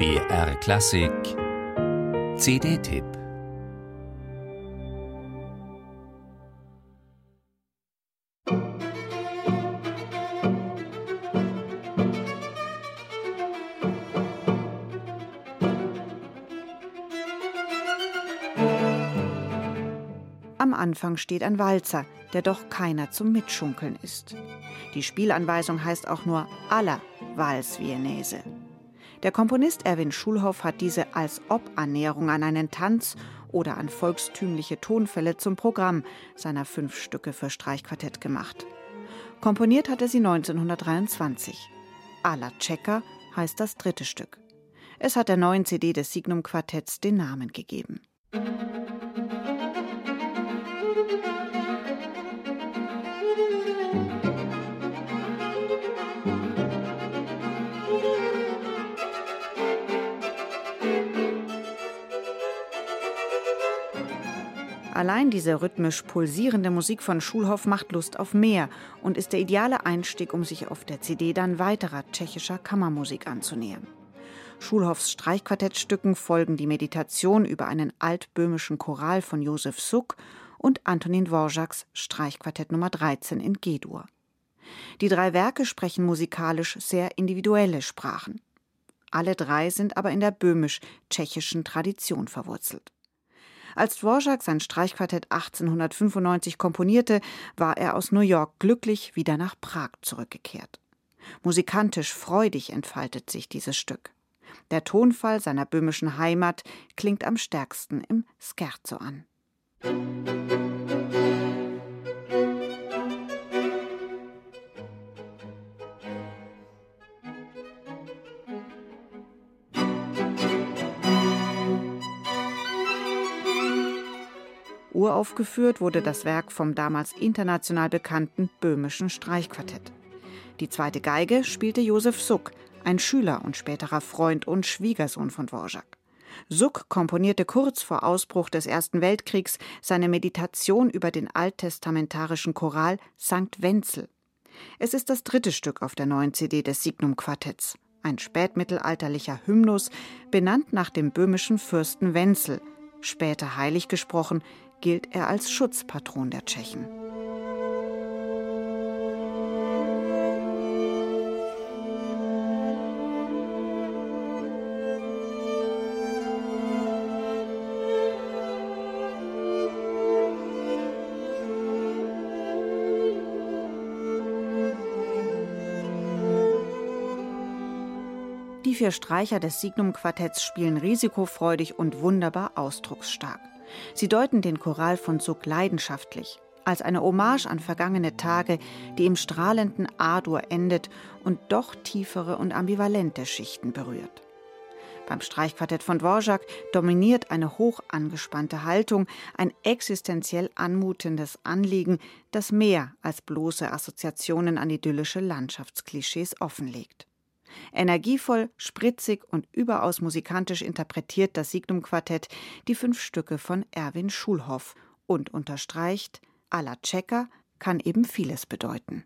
BR Klassik CD-Tipp Am Anfang steht ein Walzer, der doch keiner zum Mitschunkeln ist. Die Spielanweisung heißt auch nur aller Vals Viennese. Der Komponist Erwin Schulhoff hat diese als Ob-Annäherung an einen Tanz oder an volkstümliche Tonfälle zum Programm seiner fünf Stücke für Streichquartett gemacht. Komponiert hat er sie 1923. Alla Cecca heißt das dritte Stück. Es hat der neuen CD des Signum Quartetts den Namen gegeben. Allein diese rhythmisch pulsierende Musik von Schulhoff macht Lust auf mehr und ist der ideale Einstieg, um sich auf der CD dann weiterer tschechischer Kammermusik anzunähern. Schulhoffs Streichquartettstücken folgen die Meditation über einen altböhmischen Choral von Josef Suk und Antonin Dvořáks Streichquartett Nummer 13 in G-Dur. Die drei Werke sprechen musikalisch sehr individuelle Sprachen. Alle drei sind aber in der böhmisch-tschechischen Tradition verwurzelt. Als Dvorak sein Streichquartett 1895 komponierte, war er aus New York glücklich wieder nach Prag zurückgekehrt. Musikantisch freudig entfaltet sich dieses Stück. Der Tonfall seiner böhmischen Heimat klingt am stärksten im Scherzo an. Uraufgeführt wurde das Werk vom damals international bekannten böhmischen Streichquartett. Die zweite Geige spielte Josef Suck, ein Schüler und späterer Freund und Schwiegersohn von Dvorak. Suck komponierte kurz vor Ausbruch des Ersten Weltkriegs seine Meditation über den alttestamentarischen Choral St. Wenzel. Es ist das dritte Stück auf der neuen CD des Signum Quartetts, ein spätmittelalterlicher Hymnus, benannt nach dem böhmischen Fürsten Wenzel, später heilig gesprochen, gilt er als Schutzpatron der Tschechen. Die vier Streicher des Signum-Quartetts spielen risikofreudig und wunderbar ausdrucksstark. Sie deuten den Choral von Suk leidenschaftlich, als eine Hommage an vergangene Tage, die im strahlenden Adur endet und doch tiefere und ambivalente Schichten berührt. Beim Streichquartett von Dvorak dominiert eine hoch angespannte Haltung, ein existenziell anmutendes Anliegen, das mehr als bloße Assoziationen an idyllische Landschaftsklischees offenlegt. Energievoll, spritzig und überaus musikantisch interpretiert das Signum-Quartett die fünf Stücke von Erwin Schulhoff und unterstreicht, alla Checker kann eben vieles bedeuten.